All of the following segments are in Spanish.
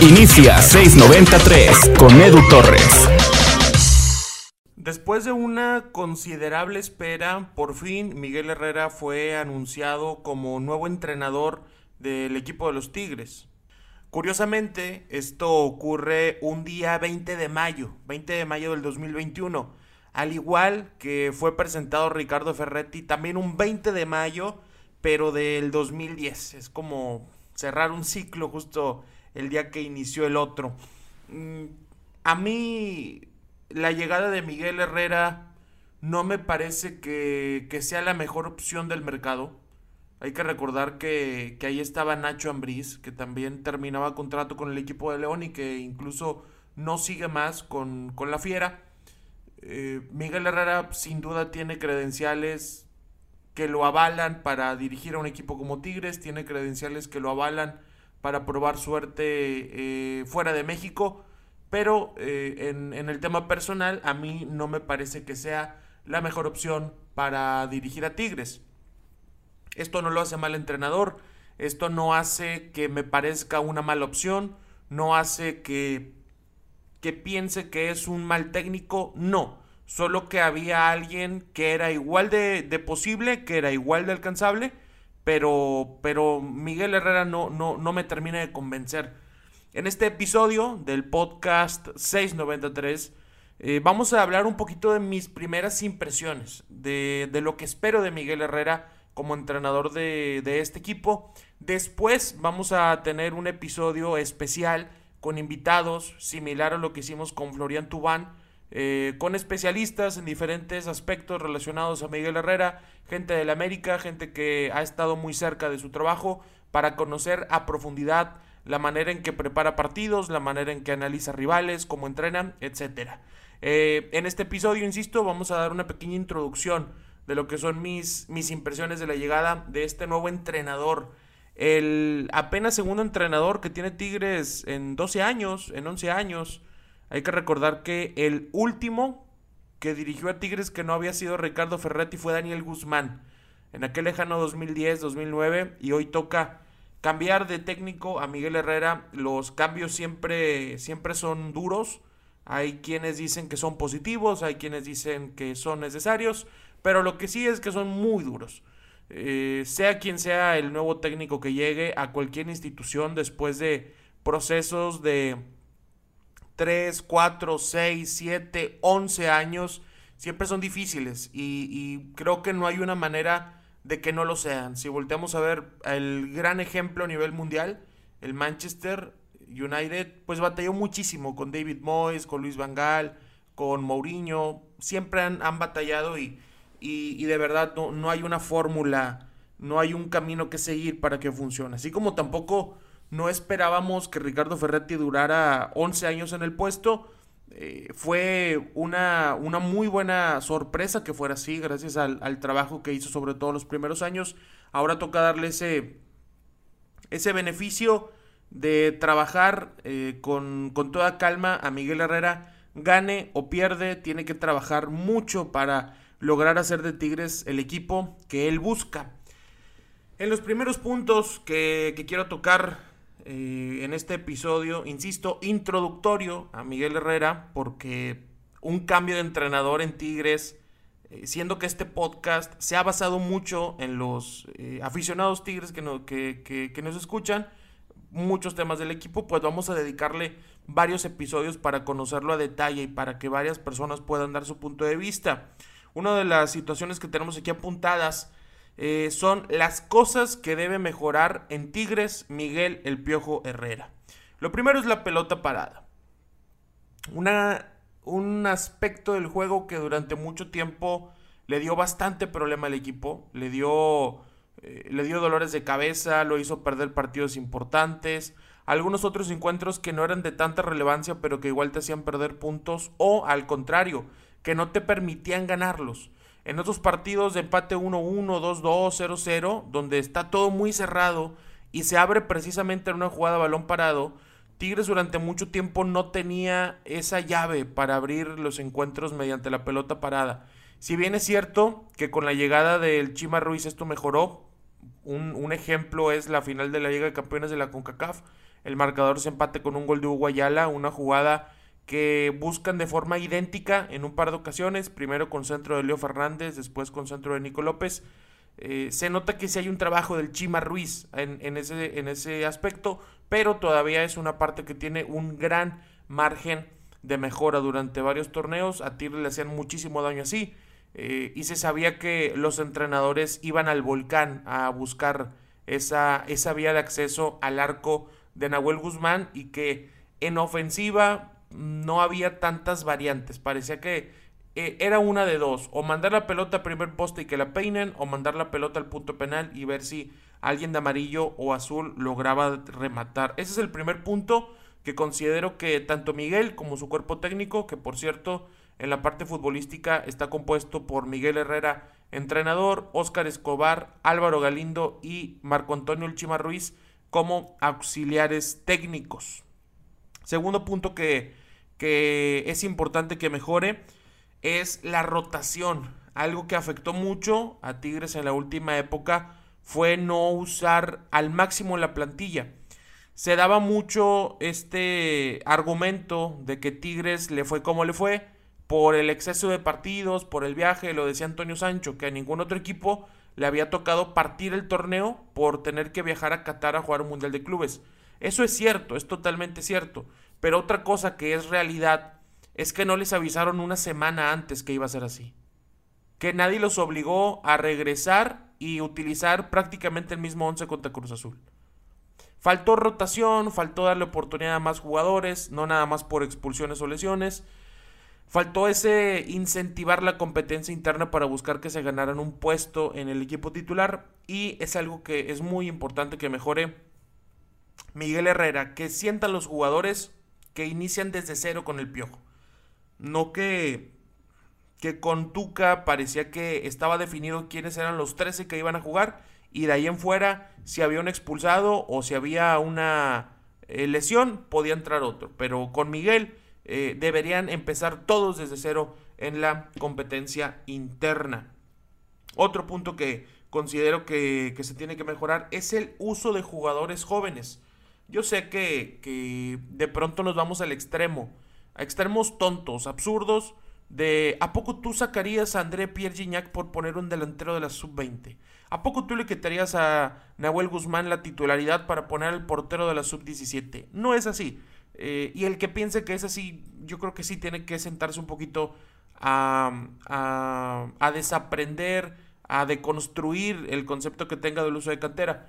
Inicia 693 con Edu Torres. Después de una considerable espera, por fin Miguel Herrera fue anunciado como nuevo entrenador del equipo de los Tigres. Curiosamente, esto ocurre un día 20 de mayo, 20 de mayo del 2021, al igual que fue presentado Ricardo Ferretti también un 20 de mayo, pero del 2010. Es como cerrar un ciclo justo el día que inició el otro. Mm, a mí la llegada de Miguel Herrera no me parece que, sea la mejor opción del mercado. Hay que recordar que, ahí estaba Nacho Ambriz, que también terminaba contrato con el equipo de León y que incluso no sigue más con, la Fiera. Eh, Miguel Herrera sin duda tiene credenciales que lo avalan para dirigir a un equipo como Tigres, tiene credenciales que lo avalan para probar suerte eh, fuera de México, pero eh, en, en, el tema personal a mí no me parece que sea la mejor opción para dirigir a Tigres. Esto no lo hace mal entrenador, esto no hace que me parezca una mala opción, no hace que, que piense que es un mal técnico, no, solo que había alguien que era igual de, posible, que era igual de alcanzable, pero, pero Miguel Herrera no, no, no me termina de convencer. En este episodio del podcast 693 eh, vamos a hablar un poquito de mis primeras impresiones, de, de, lo que espero de Miguel Herrera como entrenador de, de este equipo. Después vamos a tener un episodio especial con invitados, similar a lo que hicimos con Florian Tubán, eh, con especialistas en diferentes aspectos relacionados a Miguel Herrera, gente de la América, gente que ha estado muy cerca de su trabajo, para conocer a profundidad la manera en que prepara partidos, la manera en que analiza rivales, cómo entrenan, etc. Eh, en este episodio, insisto, vamos a dar una pequeña introducción de lo que son mis, mis impresiones de la llegada de este nuevo entrenador. El apenas segundo entrenador que tiene Tigres en 12 años, en 11 años. Hay que recordar que el último que dirigió a Tigres que no había sido Ricardo Ferretti fue Daniel Guzmán. En aquel lejano 2010-2009 y hoy toca cambiar de técnico a Miguel Herrera. Los cambios siempre, siempre son duros. Hay quienes dicen que son positivos, hay quienes dicen que son necesarios, pero lo que sí es que son muy duros. Eh, sea quien sea el nuevo técnico que llegue a cualquier institución después de procesos de 3, 4, 6, 7, 11 años, siempre son difíciles y, creo que no hay una manera de que no lo sean. Si volteamos a ver el gran ejemplo a nivel mundial, el Manchester United, pues batalló muchísimo con David Moyes, con Luis Van Gaal, con Mourinho, siempre han, han batallado y, y, de verdad no, no hay una fórmula, no hay un camino que seguir para que funcione. Así como tampoco no esperábamos que Ricardo Ferretti durara 11 años en el puesto. Eh, fue una, una, muy buena sorpresa que fuera así, gracias al, trabajo que hizo sobre todo los primeros años. Ahora toca darle ese, ese beneficio de trabajar eh, con, con toda calma a Miguel Herrera. Gane o pierde, tiene que trabajar mucho para lograr hacer de Tigres el equipo que él busca. En los primeros puntos que, que quiero tocar eh, en este episodio, insisto, introductorio a Miguel Herrera, porque un cambio de entrenador en Tigres, eh, siendo que este podcast se ha basado mucho en los eh, aficionados Tigres que, que, nos escuchan, muchos temas del equipo, pues vamos a dedicarle varios episodios para conocerlo a detalle y para que varias personas puedan dar su punto de vista. Una de las situaciones que tenemos aquí apuntadas eh, son las cosas que debe mejorar en Tigres Miguel El Piojo Herrera. Lo primero es la pelota parada. Una, un aspecto del juego que durante mucho tiempo le dio bastante problema al equipo. Le dio, eh, le dio dolores de cabeza, lo hizo perder partidos importantes. Algunos otros encuentros que no eran de tanta relevancia, pero que igual te hacían perder puntos. O al contrario, que no te permitían ganarlos. En otros partidos de empate 1-1, 2-2, 0-0, donde está todo muy cerrado y se abre precisamente en una jugada balón parado, Tigres durante mucho tiempo no tenía esa llave para abrir los encuentros mediante la pelota parada. Si bien es cierto que con la llegada del Chima Ruiz esto mejoró Un, ejemplo es la final de la Liga de Campeones de la CONCACAF. El marcador se empate con un gol de Hugo una jugada que buscan de forma idéntica en un par de ocasiones, primero con centro de Leo Fernández, después con centro de Nico López. Eh, se nota que sí hay un trabajo del Chima Ruiz en, ese, en ese aspecto, pero todavía es una parte que tiene un gran margen de mejora durante varios torneos. A Tigre le hacían muchísimo daño así. Eh, y se sabía que los entrenadores iban al volcán a buscar esa, esa vía de acceso al arco de Nahuel Guzmán y que en ofensiva no había tantas variantes. Parecía que eh, era una de dos, o mandar la pelota a primer poste y que la peinen, o mandar la pelota al punto penal y ver si alguien de amarillo o azul lograba rematar. Ese es el primer punto que considero que tanto Miguel como su cuerpo técnico, que por cierto en la parte futbolística está compuesto por Miguel Herrera, entrenador, Óscar Escobar, Álvaro Galindo y Marco Antonio Ulchima Ruiz como auxiliares técnicos. Segundo punto que, que es importante que mejore es la rotación. Algo que afectó mucho a Tigres en la última época fue no usar al máximo la plantilla. Se daba mucho este argumento de que Tigres le fue como le fue, por el exceso de partidos, por el viaje, lo decía Antonio Sancho, que a ningún otro equipo le había tocado partir el torneo por tener que viajar a Qatar a jugar un Mundial de Clubes. Eso es cierto, es totalmente cierto. Pero otra cosa que es realidad es que no les avisaron una semana antes que iba a ser así. Que nadie los obligó a regresar y utilizar prácticamente el mismo once contra Cruz Azul. Faltó rotación, faltó darle oportunidad a más jugadores, no nada más por expulsiones o lesiones. Faltó ese incentivar la competencia interna para buscar que se ganaran un puesto en el equipo titular y es algo que es muy importante que mejore Miguel Herrera, que sientan los jugadores que inician desde cero con el piojo. No que, que con Tuca parecía que estaba definido quiénes eran los 13 que iban a jugar y de ahí en fuera si había un expulsado o si había una eh, lesión podía entrar otro. Pero con Miguel eh, deberían empezar todos desde cero en la competencia interna. Otro punto que considero que, se tiene que mejorar es el uso de jugadores jóvenes. Yo sé que, que de pronto nos vamos al extremo, a extremos tontos, absurdos, de ¿a poco tú sacarías a André Pierre Gignac por poner un delantero de la sub-20? ¿A poco tú le quitarías a Nahuel Guzmán la titularidad para poner al portero de la sub-17? No es así. Eh, y el que piense que es así, yo creo que sí tiene que sentarse un poquito a, a, desaprender, a deconstruir el concepto que tenga del uso de cantera.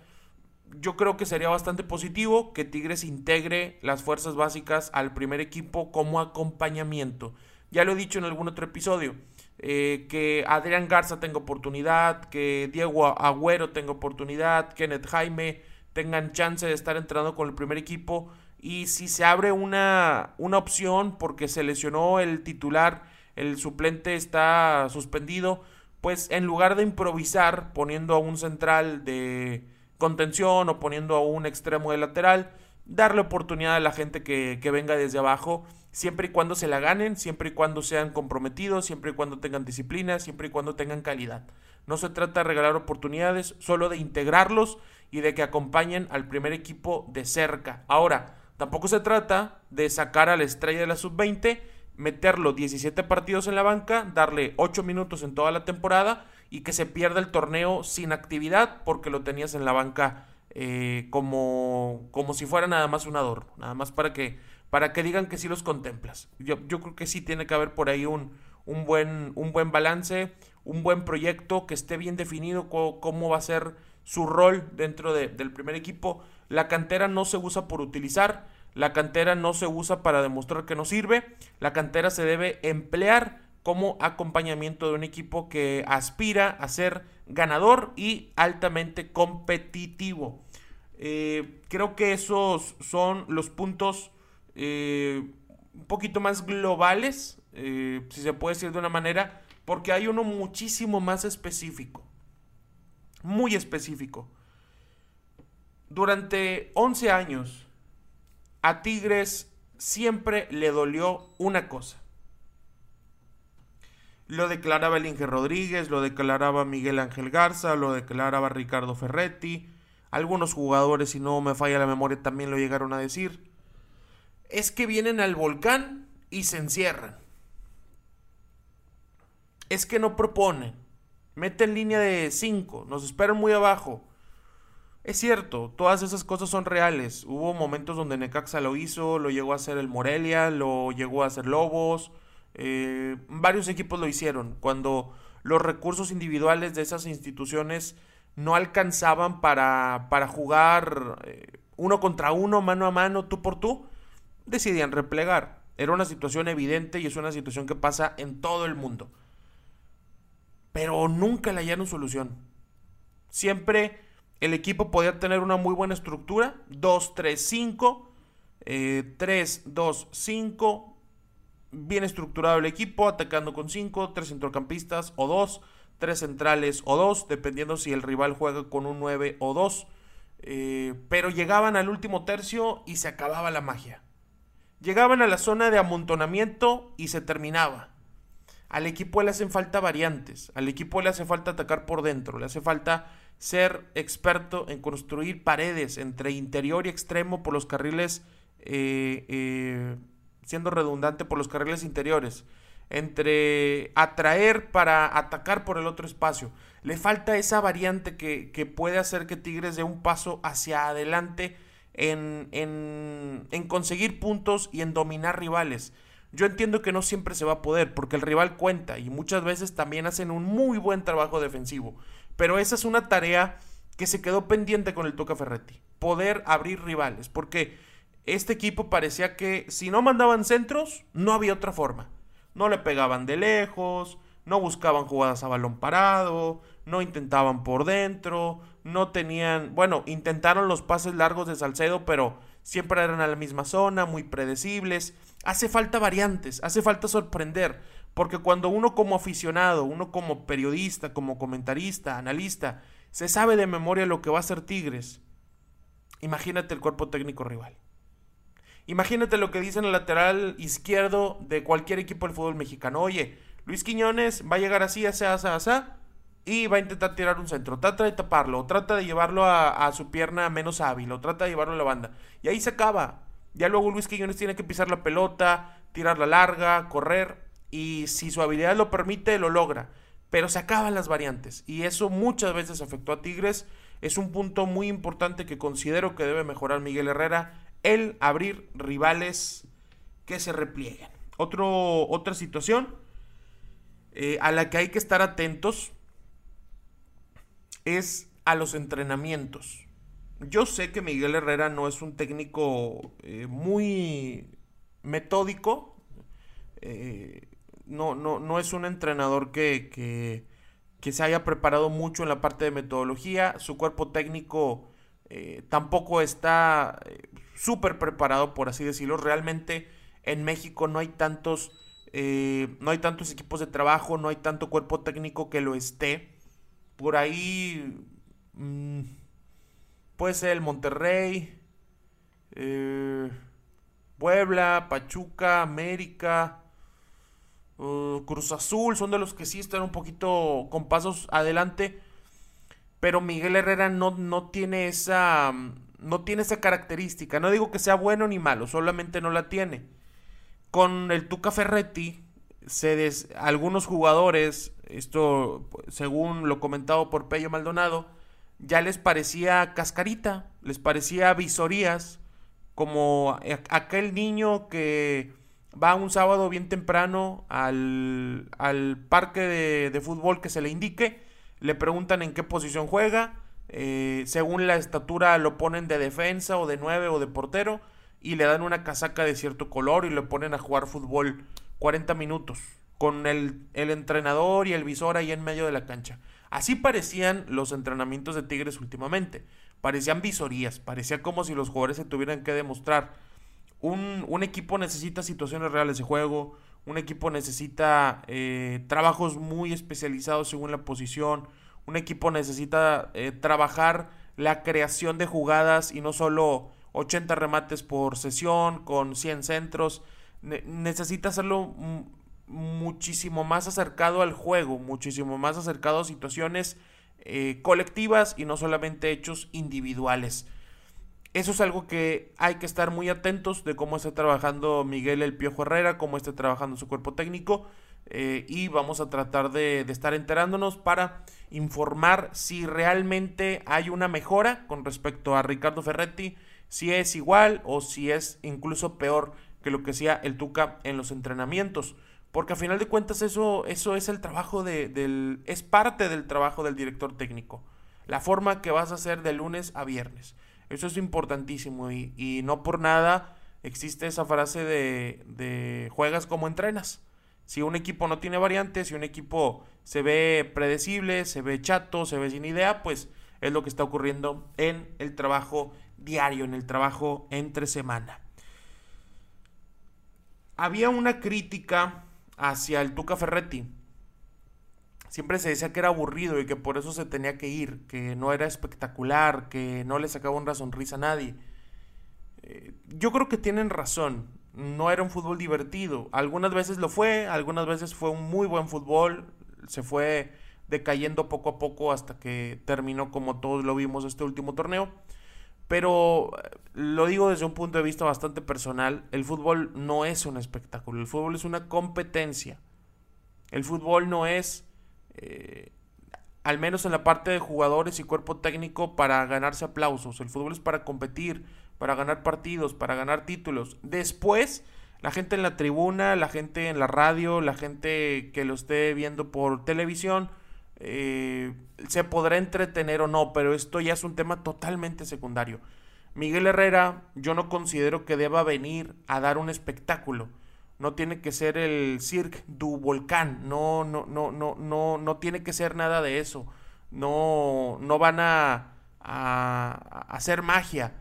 Yo creo que sería bastante positivo que Tigres integre las fuerzas básicas al primer equipo como acompañamiento. Ya lo he dicho en algún otro episodio. Eh, que Adrián Garza tenga oportunidad, que Diego Agüero tenga oportunidad, Kenneth Jaime tengan chance de estar entrando con el primer equipo y si se abre una, una opción porque se lesionó el titular, el suplente está suspendido, pues en lugar de improvisar poniendo a un central de contención o poniendo a un extremo de lateral, darle oportunidad a la gente que, venga desde abajo, siempre y cuando se la ganen, siempre y cuando sean comprometidos, siempre y cuando tengan disciplina, siempre y cuando tengan calidad. No se trata de regalar oportunidades, solo de integrarlos y de que acompañen al primer equipo de cerca. Ahora, Tampoco se trata de sacar a la estrella de la sub-20, meterlo 17 partidos en la banca, darle 8 minutos en toda la temporada y que se pierda el torneo sin actividad porque lo tenías en la banca eh, como, como si fuera nada más un adorno, nada más para que, para que digan que sí los contemplas. Yo, yo creo que sí tiene que haber por ahí un, un, buen, un buen balance, un buen proyecto que esté bien definido cómo, va a ser su rol dentro del primer equipo la cantera no se usa por utilizar, la cantera no se usa para demostrar que no sirve, la cantera se debe emplear como acompañamiento de un equipo que aspira a ser ganador y altamente competitivo. Eh, creo que esos son los puntos eh, un poquito más globales, eh, si se puede decir de una manera, porque hay uno muchísimo más específico, muy específico. Durante 11 años, a Tigres siempre le dolió una cosa. Lo declaraba el Inge Rodríguez, lo declaraba Miguel Ángel Garza, lo declaraba Ricardo Ferretti. Algunos jugadores, si no me falla la memoria, también lo llegaron a decir. Es que vienen al volcán y se encierran. Es que no proponen. Meten línea de 5, nos esperan muy abajo. Es cierto, todas esas cosas son reales. Hubo momentos donde Necaxa lo hizo, lo llegó a hacer el Morelia, lo llegó a hacer Lobos. Eh, varios equipos lo hicieron. Cuando los recursos individuales de esas instituciones no alcanzaban para, para jugar eh, uno contra uno, mano a mano, tú por tú, decidían replegar. Era una situación evidente y es una situación que pasa en todo el mundo. Pero nunca le hallaron solución. Siempre el equipo podía tener una muy buena estructura. 2, 3, 5. 3, 2, 5. Bien estructurado el equipo, atacando con 5, 3 centrocampistas o 2, 3 centrales o 2, dependiendo si el rival juega con un 9 o 2. Eh, pero llegaban al último tercio y se acababa la magia. Llegaban a la zona de amontonamiento y se terminaba. Al equipo le hacen falta variantes, al equipo le hace falta atacar por dentro, le hace falta ser experto en construir paredes entre interior y extremo por los carriles, eh, eh, siendo redundante por los carriles interiores, entre atraer para atacar por el otro espacio. Le falta esa variante que, que puede hacer que Tigres dé un paso hacia adelante en, en, en conseguir puntos y en dominar rivales. Yo entiendo que no siempre se va a poder porque el rival cuenta y muchas veces también hacen un muy buen trabajo defensivo. Pero esa es una tarea que se quedó pendiente con el Toca Ferretti. Poder abrir rivales. Porque este equipo parecía que si no mandaban centros, no había otra forma. No le pegaban de lejos, no buscaban jugadas a balón parado, no intentaban por dentro, no tenían, bueno, intentaron los pases largos de Salcedo, pero siempre eran a la misma zona, muy predecibles. Hace falta variantes, hace falta sorprender. Porque cuando uno como aficionado, uno como periodista, como comentarista, analista, se sabe de memoria lo que va a hacer Tigres, imagínate el cuerpo técnico rival. Imagínate lo que dice en el lateral izquierdo de cualquier equipo del fútbol mexicano. Oye, Luis Quiñones va a llegar así, así, así, así, y va a intentar tirar un centro. Trata de taparlo, trata de llevarlo a, a, su pierna menos hábil, o trata de llevarlo a la banda. Y ahí se acaba. Ya luego Luis Quiñones tiene que pisar la pelota, tirarla larga, correr y si su habilidad lo permite, lo logra. Pero se acaban las variantes y eso muchas veces afectó a Tigres. Es un punto muy importante que considero que debe mejorar Miguel Herrera, el abrir rivales que se replieguen. Otra situación eh, a la que hay que estar atentos es a los entrenamientos. Yo sé que Miguel Herrera no es un técnico eh, muy metódico. Eh, no, no, no es un entrenador que, que, se haya preparado mucho en la parte de metodología. Su cuerpo técnico tampoco está súper preparado, por así decirlo. Realmente en México no hay tantos. Eh, no hay tantos equipos de trabajo, no hay tanto cuerpo técnico que lo esté. Por ahí mm, puede ser el Monterrey, Puebla, Pachuca, América, Uh, Cruz Azul son de los que sí están un poquito con pasos adelante. Pero Miguel Herrera no, no tiene esa. No tiene esa característica. No digo que sea bueno ni malo, solamente no la tiene. Con el Tuca Ferretti, se algunos jugadores, esto según lo comentado por Pello Maldonado, ya les parecía cascarita, les parecía visorías, como aquel niño que va un sábado bien temprano al, parque de, fútbol que se le indique, le preguntan en qué posición juega, eh, según la estatura lo ponen de defensa o de nueve o de portero y le dan una casaca de cierto color y le ponen a jugar fútbol 40 minutos con el, entrenador y el visor ahí en medio de la cancha. Así parecían los entrenamientos de Tigres últimamente. Parecían visorías, parecía como si los jugadores se tuvieran que demostrar un, equipo necesita situaciones reales de juego, un equipo necesita eh, trabajos muy especializados según la posición, un equipo necesita eh, trabajar la creación de jugadas y no solo 80 remates por sesión con 100 centros, necesita hacerlo muchísimo más acercado al juego, muchísimo más acercado a situaciones eh, colectivas y no solamente hechos individuales. Eso es algo que hay que estar muy atentos de cómo está trabajando Miguel El Piojo Herrera, cómo está trabajando su cuerpo técnico. Eh, y vamos a tratar de, estar enterándonos para informar si realmente hay una mejora con respecto a Ricardo Ferretti, si es igual o si es incluso peor que lo que hacía el Tuca en los entrenamientos. Porque a final de cuentas eso, eso es el trabajo de, del, es parte del trabajo del director técnico. La forma que vas a hacer de lunes a viernes. Eso es importantísimo y, y no por nada existe esa frase de, de juegas como entrenas. Si un equipo no tiene variantes, si un equipo se ve predecible, se ve chato, se ve sin idea, pues es lo que está ocurriendo en el trabajo diario, en el trabajo entre semana. Había una crítica hacia el Tuca Ferretti. Siempre se decía que era aburrido y que por eso se tenía que ir, que no era espectacular, que no le sacaba una sonrisa a nadie. Eh, yo creo que tienen razón no era un fútbol divertido. Algunas veces lo fue, algunas veces fue un muy buen fútbol, se fue decayendo poco a poco hasta que terminó como todos lo vimos este último torneo. Pero eh, lo digo desde un punto de vista bastante personal, el fútbol no es un espectáculo, el fútbol es una competencia. El fútbol no es, eh, al menos en la parte de jugadores y cuerpo técnico, para ganarse aplausos. El fútbol es para competir, para ganar partidos, para ganar títulos. Después, la gente en la tribuna, la gente en la radio, la gente que lo esté viendo por televisión, eh, se podrá entretener o no, pero esto ya es un tema totalmente secundario. Miguel Herrera, yo no considero que deba venir a dar un espectáculo. No tiene que ser el Cirque du Volcán, no, no, no, no, no, no tiene que ser nada de eso. No, no van a, a hacer magia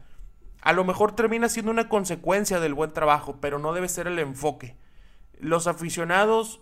a lo mejor termina siendo una consecuencia del buen trabajo, pero no debe ser el enfoque. Los aficionados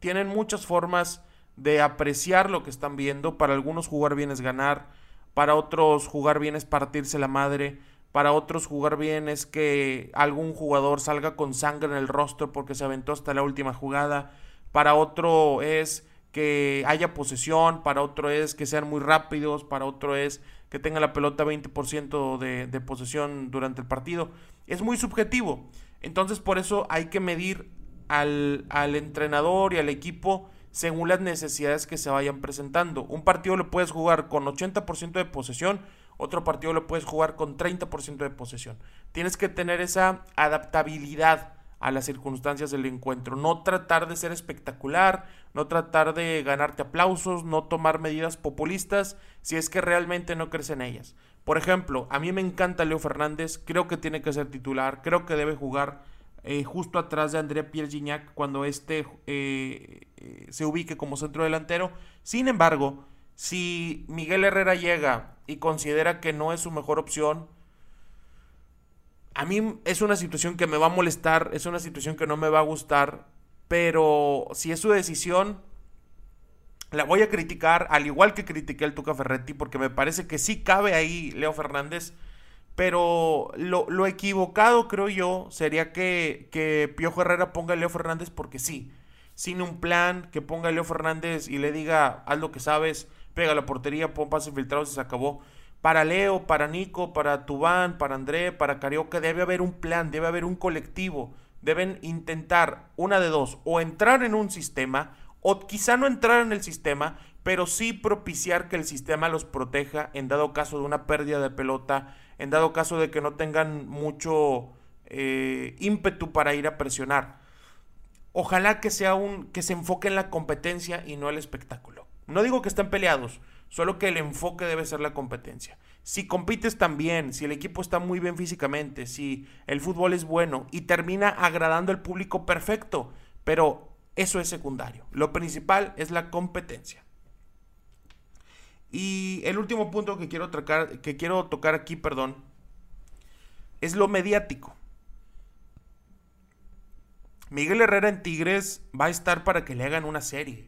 tienen muchas formas de apreciar lo que están viendo. Para algunos jugar bien es ganar, para otros jugar bien es partirse la madre, para otros jugar bien es que algún jugador salga con sangre en el rostro porque se aventó hasta la última jugada, para otro es que haya posesión, para otro es que sean muy rápidos, para otro es que tenga la pelota 20% de, de posesión durante el partido. Es muy subjetivo. Entonces por eso hay que medir al, al, entrenador y al equipo según las necesidades que se vayan presentando. Un partido lo puedes jugar con 80% de posesión, otro partido lo puedes jugar con 30% de posesión. Tienes que tener esa adaptabilidad a las circunstancias del encuentro. No tratar de ser espectacular, no tratar de ganarte aplausos, no tomar medidas populistas si es que realmente no crees en ellas. Por ejemplo, a mí me encanta Leo Fernández, creo que tiene que ser titular, creo que debe jugar eh, justo atrás de André Pierre Gignac cuando éste eh, eh, se ubique como centro delantero. Sin embargo, si Miguel Herrera llega y considera que no es su mejor opción, a mí es una situación que me va a molestar, es una situación que no me va a gustar, pero si es su decisión, la voy a criticar, al igual que critiqué al Tuca Ferretti, porque me parece que sí cabe ahí Leo Fernández, pero lo, equivocado, creo yo, sería que, que Piojo Herrera ponga a Leo Fernández porque sí, sin un plan, que ponga a Leo Fernández y le diga, haz lo que sabes, pega la portería, pon pases filtrados y se acabó para Leo, para Nico, para Tubán, para André, para Carioca, debe haber un plan, debe haber un colectivo. Deben intentar una de dos, o entrar en un sistema, o quizá no entrar en el sistema, pero sí propiciar que el sistema los proteja en dado caso de una pérdida de pelota, en dado caso de que no tengan mucho eh, ímpetu para ir a presionar. Ojalá que sea un que se enfoque en la competencia y no el espectáculo. No digo que estén peleados, Solo que el enfoque debe ser la competencia. Si compites tan bien, si el equipo está muy bien físicamente, si el fútbol es bueno y termina agradando al público perfecto, pero eso es secundario. Lo principal es la competencia. Y el último punto que quiero tocar, que quiero tocar aquí, perdón, es lo mediático. Miguel Herrera en Tigres va a estar para que le hagan una serie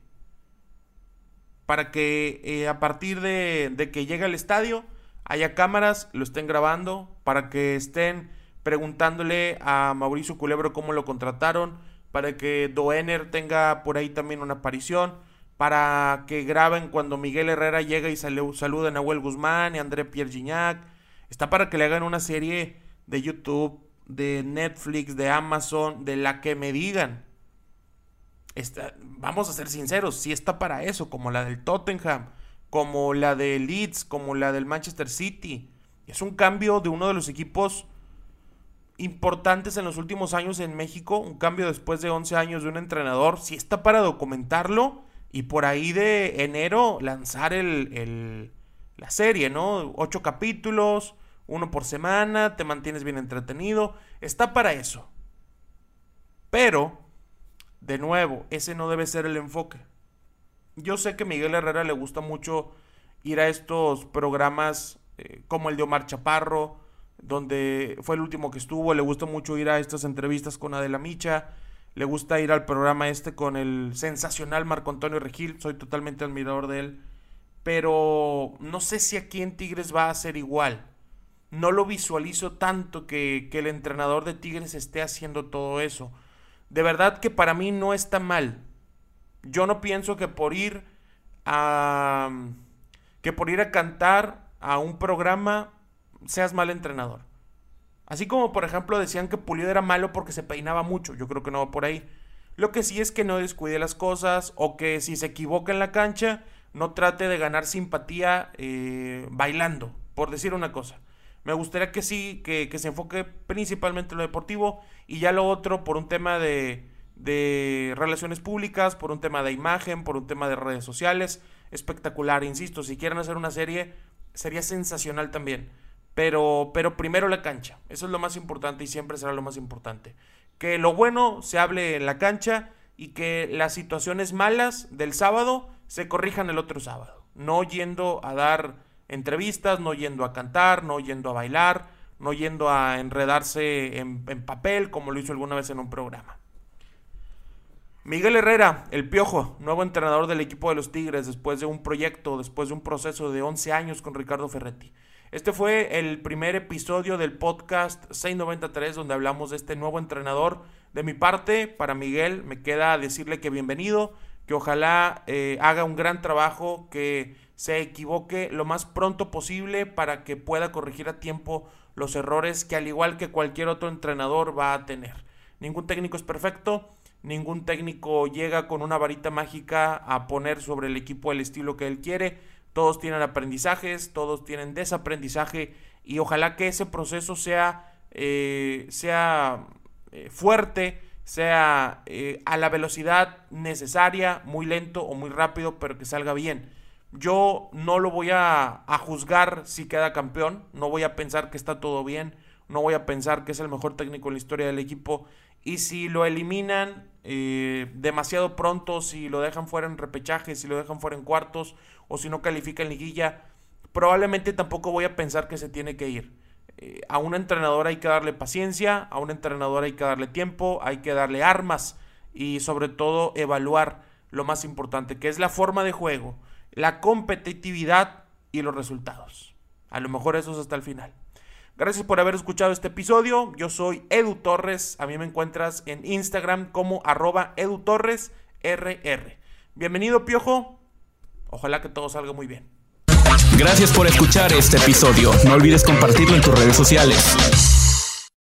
para que eh, a partir de, que llegue al estadio haya cámaras, lo estén grabando, para que estén preguntándole a Mauricio Culebro cómo lo contrataron, para que Doener tenga por ahí también una aparición, para que graben cuando Miguel Herrera llega y saluda a Nahuel Guzmán y André Pierre Gignac. Está para que le hagan una serie de YouTube, de Netflix, de Amazon, de la que me digan. Vamos a ser sinceros, si está para eso, como la del Tottenham, como la de Leeds, como la del Manchester City. Es un cambio de uno de los equipos importantes en los últimos años en México, un cambio después de 11 años de un entrenador, si está para documentarlo y por ahí de enero lanzar el, la serie, ¿no? Ocho capítulos, uno por semana, te mantienes bien entretenido, está para eso. Pero, de nuevo, ese no debe ser el enfoque. Yo sé que a Miguel Herrera le gusta mucho ir a estos programas eh, como el de Omar Chaparro, donde fue el último que estuvo, le gusta mucho ir a estas entrevistas con Adela Micha, le gusta ir al programa este con el sensacional Marco Antonio Regil, soy totalmente admirador de él, pero no sé si aquí en Tigres va a ser igual. No lo visualizo tanto que, que el entrenador de Tigres esté haciendo todo eso. De verdad que para mí no está mal. Yo no pienso que por ir a que por ir a cantar a un programa seas mal entrenador. Así como, por ejemplo, decían que Pulido era malo porque se peinaba mucho. Yo creo que no va por ahí. Lo que sí es que no descuide las cosas o que si se equivoca en la cancha, no trate de ganar simpatía eh, bailando, por decir una cosa. Me gustaría que sí, que, se enfoque principalmente en lo deportivo y ya lo otro por un tema de, de relaciones públicas, por un tema de imagen, por un tema de redes sociales. Espectacular, insisto, si quieren hacer una serie, sería sensacional también. Pero, pero primero la cancha. Eso es lo más importante y siempre será lo más importante. Que lo bueno se hable en la cancha y que las situaciones malas del sábado se corrijan el otro sábado. No yendo a dar entrevistas, no yendo a cantar, no yendo a bailar, no yendo a enredarse en, papel como lo hizo alguna vez en un programa. Miguel Herrera, el Piojo, nuevo entrenador del equipo de los Tigres después de un proyecto, después de un proceso de 11 años con Ricardo Ferretti. Este fue el primer episodio del podcast 693 donde hablamos de este nuevo entrenador. De mi parte, para Miguel, me queda decirle que bienvenido, que ojalá eh, haga un gran trabajo, que se equivoque lo más pronto posible para que pueda corregir a tiempo los errores que al igual que cualquier otro entrenador va a tener. Ningún técnico es perfecto, ningún técnico llega con una varita mágica a poner sobre el equipo el estilo que él quiere todos tienen aprendizajes, todos tienen desaprendizaje y ojalá que ese proceso sea, eh, sea eh, fuerte, sea eh, a la velocidad necesaria, muy lento o muy rápido, pero que salga bien. Yo no lo voy a, juzgar si queda campeón, no voy a pensar que está todo bien, no voy a pensar que es el mejor técnico en la historia del equipo y si lo eliminan demasiado pronto, si lo dejan fuera en repechaje, si lo dejan fuera en cuartos o si no califica en liguilla, probablemente tampoco voy a pensar que se tiene que ir. Eh, a un entrenador hay que darle paciencia, a un entrenador hay que darle tiempo, hay que darle armas y sobre todo evaluar lo más importante, que es la forma de juego, la competitividad y los resultados. A lo mejor eso es hasta el final. Gracias por haber escuchado este episodio. Yo soy Edu Torres. A mí me encuentras en Instagram como arroba Edu Torres RR. Bienvenido, Piojo. Ojalá que todo salga muy bien. Gracias por escuchar este episodio. No olvides compartirlo en tus redes sociales.